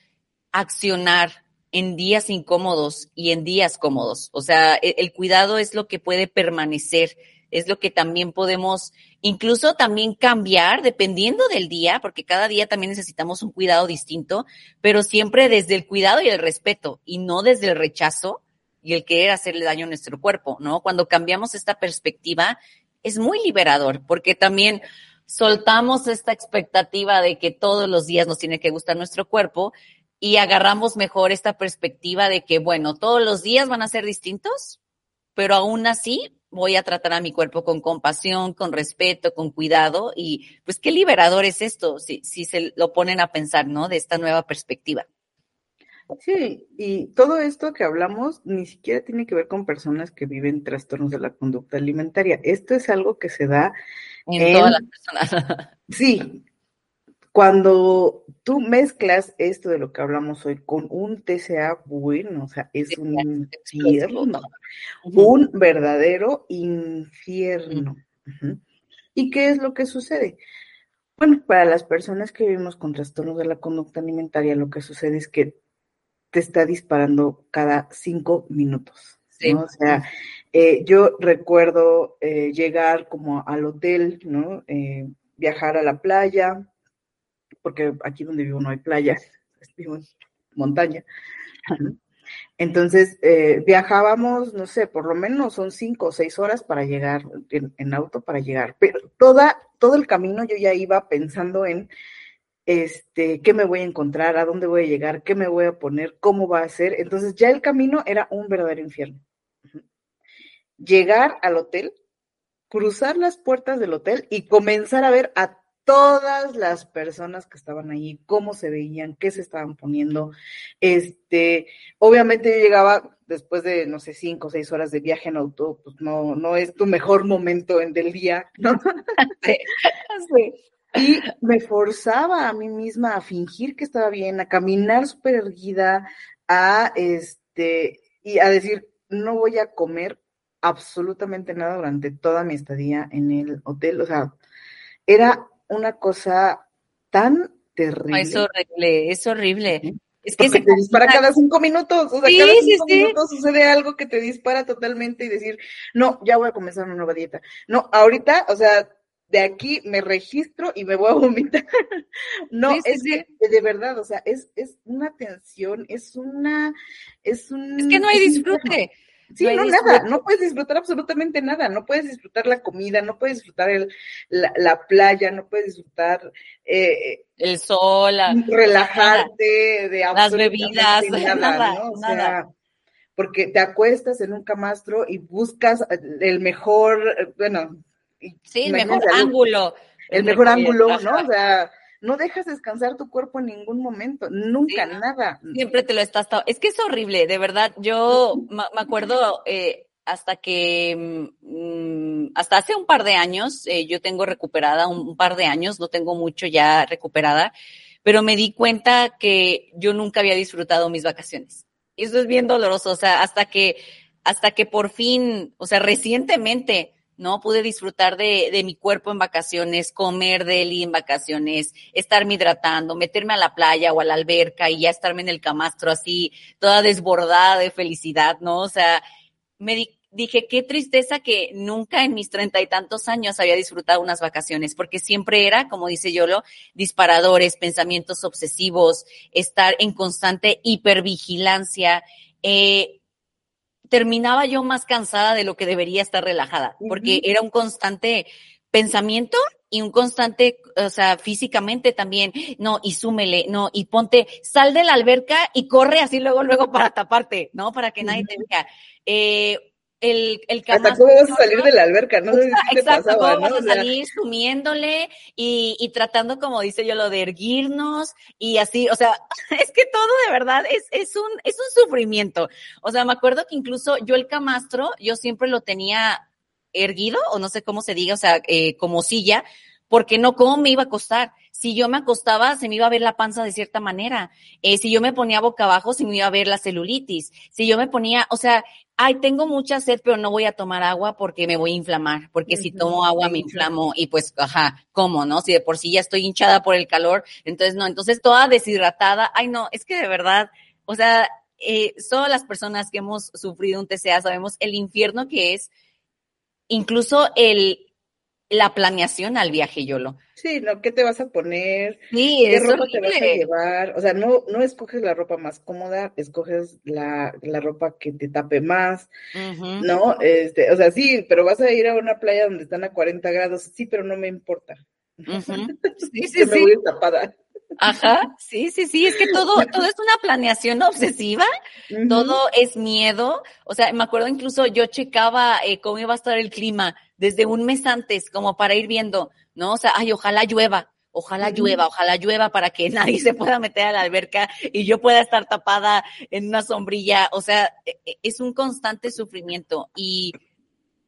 accionar en días incómodos y en días cómodos. O sea, el, el cuidado es lo que puede permanecer, es lo que también podemos incluso también cambiar dependiendo del día, porque cada día también necesitamos un cuidado distinto, pero siempre desde el cuidado y el respeto y no desde el rechazo y el querer hacerle daño a nuestro cuerpo, ¿no? Cuando cambiamos esta perspectiva es muy liberador, porque también soltamos esta expectativa de que todos los días nos tiene que gustar nuestro cuerpo y agarramos mejor esta perspectiva de que, bueno, todos los días van a ser distintos, pero aún así voy a tratar a mi cuerpo con compasión, con respeto, con cuidado y pues qué liberador es esto, si, si se lo ponen a pensar, ¿no? De esta nueva perspectiva. Sí, y todo esto que hablamos ni siquiera tiene que ver con personas que viven trastornos de la conducta alimentaria. Esto es algo que se da, En En- todas las personas. *laughs* sí, cuando tú mezclas esto de lo que hablamos hoy con un TCA bueno, o sea, es un infierno, un verdadero infierno. ¿Y qué es lo que sucede? Bueno, para las personas que vivimos con trastornos de la conducta alimentaria, lo que sucede es que te está disparando cada cinco minutos, Sí. ¿no? O sea, eh, yo recuerdo eh, llegar como al hotel, ¿no? Eh, viajar a la playa, porque aquí donde vivo no hay playa, *laughs* vivo en montaña. ¿no? Entonces, viajábamos, no sé, por lo menos son cinco o seis horas para llegar en, en auto para llegar, pero toda, todo el camino yo ya iba pensando en este, qué me voy a encontrar, a dónde voy a llegar, qué me voy a poner, cómo va a ser. Entonces ya el camino era un verdadero infierno. Llegar al hotel, cruzar las puertas del hotel y comenzar a ver a todas las personas que estaban ahí, cómo se veían, qué se estaban poniendo. Este, obviamente yo llegaba después de, no sé, cinco o seis horas de viaje en auto, pues no, no es tu mejor momento en del día, ¿no? *laughs* Sí. *laughs* Y me forzaba a mí misma a fingir que estaba bien, a caminar súper erguida, a este, y a decir, no voy a comer absolutamente nada durante toda mi estadía en el hotel. O sea, era una cosa tan terrible. es horrible, es horrible. Es que se te dispara cada cinco minutos, o sea, Sí, cada cinco sí. minutos sucede algo que te dispara totalmente y decir, no, ya voy a comenzar una nueva dieta. No, ahorita, o sea, de aquí me registro y me voy a vomitar. *laughs* No, Sí, sí, es sí. que de verdad, o sea, es, es una tensión, es una, es un... Es que no hay disfrute. Sí, No no, nada, no puedes disfrutar absolutamente nada, no puedes disfrutar la comida, no puedes disfrutar el, la, la playa, no puedes disfrutar eh, El sol, la- relajarte de Las bebidas, *laughs* nada, nada, ¿no? O nada. sea, porque te acuestas en un camastro y buscas el mejor, eh, bueno, Sí, el mejor ángulo. el mejor ángulo, ajá. ¿no? O sea, no dejas descansar tu cuerpo en ningún momento, nunca, Sí, nada. Siempre te lo estás. Es que es horrible, de verdad. Yo me acuerdo eh, hasta que, mm, hasta hace un par de años, eh, yo tengo recuperada un, un par de años, no tengo mucho ya recuperada, pero me di cuenta que yo nunca había disfrutado mis vacaciones. Y eso es bien doloroso, o sea, hasta que, hasta que por fin, o sea, recientemente, ¿no? Pude disfrutar de, de mi cuerpo en vacaciones, comer deli en vacaciones, estarme hidratando, meterme a la playa o a la alberca y ya estarme en el camastro así, toda desbordada de felicidad, ¿no? O sea, me di- dije, qué tristeza que nunca en mis treinta y tantos años había disfrutado unas vacaciones, porque siempre era, como dice Yolo, disparadores, pensamientos obsesivos, estar en constante hipervigilancia, eh, terminaba yo más cansada de lo que debería estar relajada, porque era un constante pensamiento y un constante, o sea, físicamente también, no, y súmele, no, y ponte, sal de la alberca y corre así luego, luego para taparte, ¿no? Para que nadie te vea. Eh, el, el Hasta camastro, cómo vas a salir de la alberca, no te Exacto, pasaba, cómo ¿no? vas a O sea, salir sumiéndole y, y tratando, como dice yo, lo de erguirnos y así, o sea, *laughs* es que todo de verdad es, es un, es un sufrimiento. O sea, me acuerdo que incluso yo el camastro, yo siempre lo tenía erguido, o no sé cómo se diga, o sea, eh, como silla, porque no, ¿cómo me iba a acostar? Si yo me acostaba, se me iba a ver la panza de cierta manera. Eh, si yo me ponía boca abajo, se me iba a ver la celulitis. Si yo me ponía, o sea, ay, tengo mucha sed, pero no voy a tomar agua porque me voy a inflamar, porque si tomo agua me inflamo y pues, ajá, ¿cómo, no? Si de por sí ya estoy hinchada por el calor, entonces no, entonces toda deshidratada, ay, no, es que de verdad, o sea, eh, solo las personas que hemos sufrido un TCA sabemos el infierno que es, incluso el, la planeación al viaje, Yolo. sí, ¿no? ¿Qué te vas a poner? Sí, ¿Qué es ropa te vas a llevar? O sea, no, no escoges la ropa más cómoda, escoges la, la ropa que te tape más. ¿no? Este, o sea, sí, pero vas a ir a una playa donde están a 40 grados, sí, pero no me importa. Ujú. *laughs* Sí, sí, que me sí. voy tapada. Ajá, sí, sí, sí, es que todo, *laughs* todo es una planeación obsesiva, todo es miedo. O sea, me acuerdo incluso yo checaba eh, cómo iba a estar el clima desde un mes antes, como para ir viendo, ¿no? O sea, ay, ojalá llueva, ojalá llueva, ojalá llueva para que *laughs* nadie se pueda meter a la alberca y yo pueda estar tapada en una sombrilla. O sea, e- e- es un constante sufrimiento y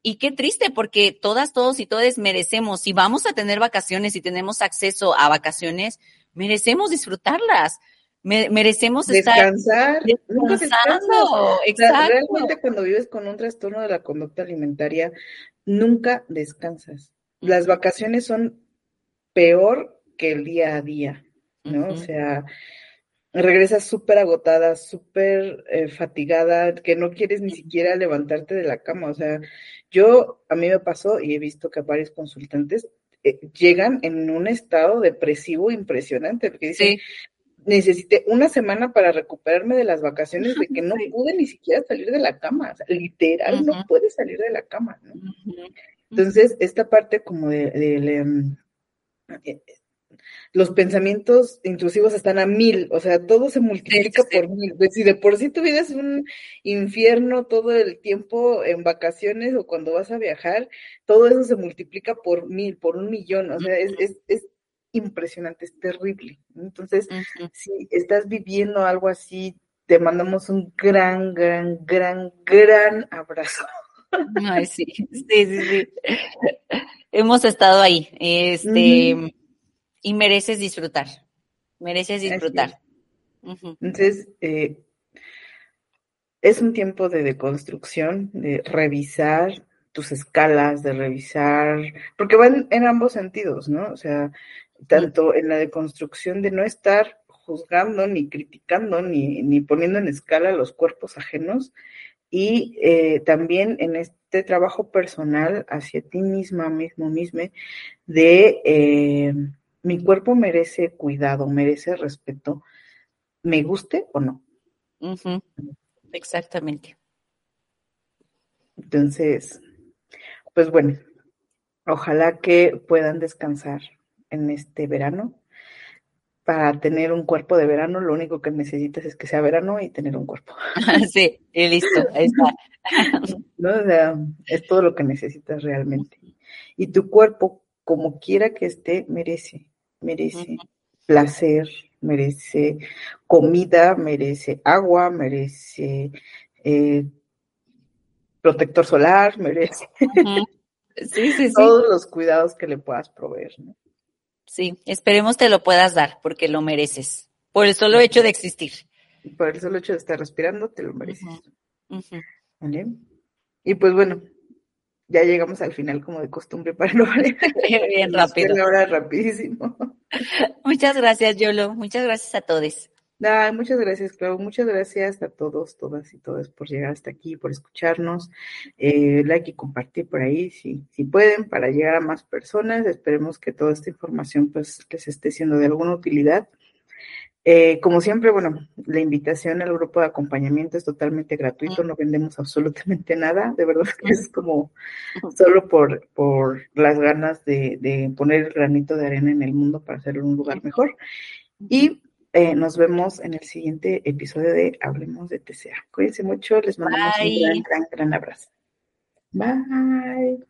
y qué triste, porque todas, todos y todes merecemos, si vamos a tener vacaciones, si tenemos acceso a vacaciones, merecemos disfrutarlas, Me- merecemos estar Descansar, nunca descansas. descansando. O sea, Exacto. realmente cuando vives con un trastorno de la conducta alimentaria, nunca descansas. Las vacaciones son peor que el día a día, ¿no? O sea, regresas súper agotada, súper eh, fatigada, que no quieres ni siquiera levantarte de la cama. O sea, yo, a mí me pasó y he visto que varios consultantes eh, llegan en un estado depresivo impresionante, porque dicen, Sí. Necesité una semana para recuperarme de las vacaciones de que no Sí. pude ni siquiera salir de la cama, o sea, literal no puedes salir de la cama, ¿no? Entonces, esta parte como de, em, eh, los pensamientos intrusivos están a mil, o sea, todo se multiplica sí, sí. por mil. Pues, si de por sí tu vida es un infierno todo el tiempo en vacaciones o cuando vas a viajar, todo eso se multiplica por mil, por un millón, o sea, es, es, es impresionante, es terrible. Entonces, si estás viviendo algo así, te mandamos un gran, gran, gran, gran abrazo. Ay, sí, *laughs* sí, sí, sí. Hemos estado ahí, este, y mereces disfrutar, mereces disfrutar. Entonces, eh, es un tiempo de deconstrucción, de revisar tus escalas, de revisar, porque van en ambos sentidos, ¿no? O sea, tanto en la deconstrucción de no estar juzgando, ni criticando, ni, ni poniendo en escala los cuerpos ajenos, y eh, también en, es- este trabajo personal hacia ti misma, mismo, mismo, de eh, mi cuerpo merece cuidado, merece respeto, me guste o no. Exactamente. Entonces, pues bueno, ojalá que puedan descansar en este verano. Para tener un cuerpo de verano, lo único que necesitas es que sea verano y tener un cuerpo. *laughs* Sí, y listo, ahí está. *laughs* ¿no? O sea, es todo lo que necesitas realmente. Y tu cuerpo, como quiera que esté, merece, merece placer, merece comida, merece agua, merece eh, protector solar, merece Ujú. Sí, sí, sí. *laughs* todos los cuidados que le puedas proveer, ¿no? Sí, esperemos te lo puedas dar porque lo mereces. Por el solo hecho de existir. Por el solo hecho de estar respirando, te lo mereces. Ujú. Ujú. ¿vale? Y pues bueno, ya llegamos al final como de costumbre para no valer. *laughs* Bien *laughs* rápido. la hora rapidísimo. *laughs* Muchas gracias, Yolo. Muchas gracias a todos. Ay, muchas gracias, Clau. Muchas gracias a todos, todas y todas por llegar hasta aquí, por escucharnos. Eh, like y compartir por ahí si, si pueden para llegar a más personas. Esperemos que toda esta información pues les esté siendo de alguna utilidad. Eh, como siempre, bueno, la invitación al grupo de acompañamiento es totalmente gratuito, no vendemos absolutamente nada, de verdad que es como solo por, por las ganas de, de poner el granito de arena en el mundo para hacerlo un lugar mejor. Y eh, nos vemos en el siguiente episodio de Hablemos de TCA. Cuídense mucho, les mandamos un gran, gran, gran abrazo. Bye.